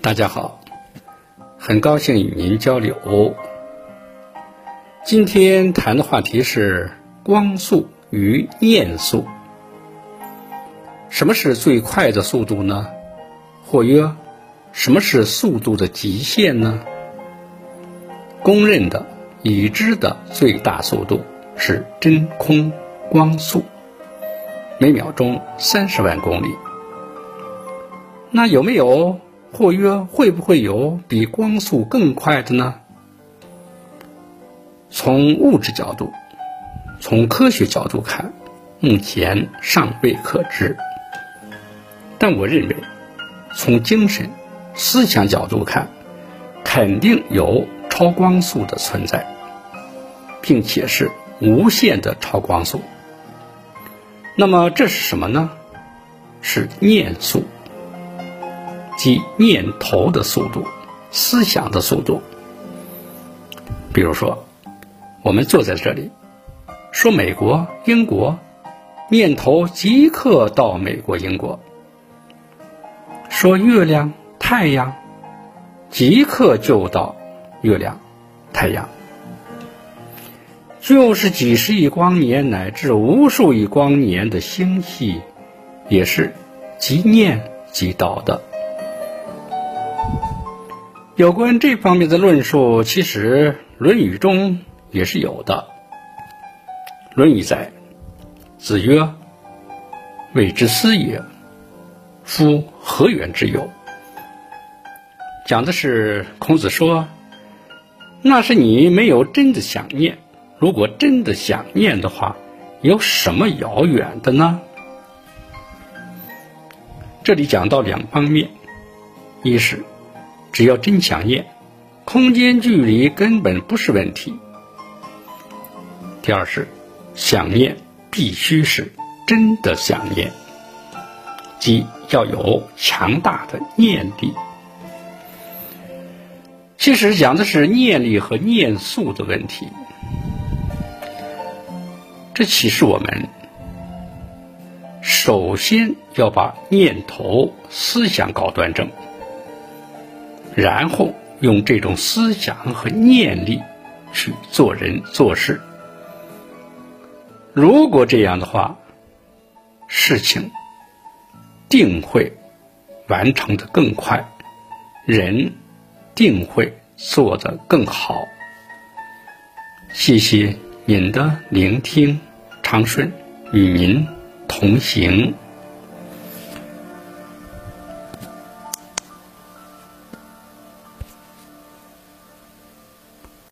大家好，很高兴与您交流。今天谈的话题是光速与念速。什么是最快的速度呢？或曰，什么是速度的极限呢？公认的、已知的最大速度是真空光速，每秒钟三十万公里。那有没有？或曰，会不会有比光速更快的呢？从物质角度，从科学角度看，目前尚未可知。但我认为，从精神、思想角度看，肯定有超光速的存在，并且是无限的超光速。那么这是什么呢？是念速。即念头的速度，思想的速度。比如说，我们坐在这里，说美国、英国，念头即刻到美国、英国；说月亮、太阳，即刻就到月亮、太阳。就是几十亿光年乃至无数亿光年的星系，也是即念即到的。有关这方面的论述，其实《论语》中也是有的。《论语》载，子曰：“谓之思也，夫何远之有？”讲的是孔子说：“那是你没有真的想念。如果真的想念的话，有什么遥远的呢？”这里讲到两方面，一是。只要真想念，空间距离根本不是问题。第二是，想念必须是真的想念，即要有强大的念力。其实讲的是念力和念速的问题。这启示我们，首先要把念头、思想搞端正。然后用这种思想和念力去做人做事。如果这样的话，事情定会完成的更快，人定会做得更好。谢谢您的聆听，长顺与您同行。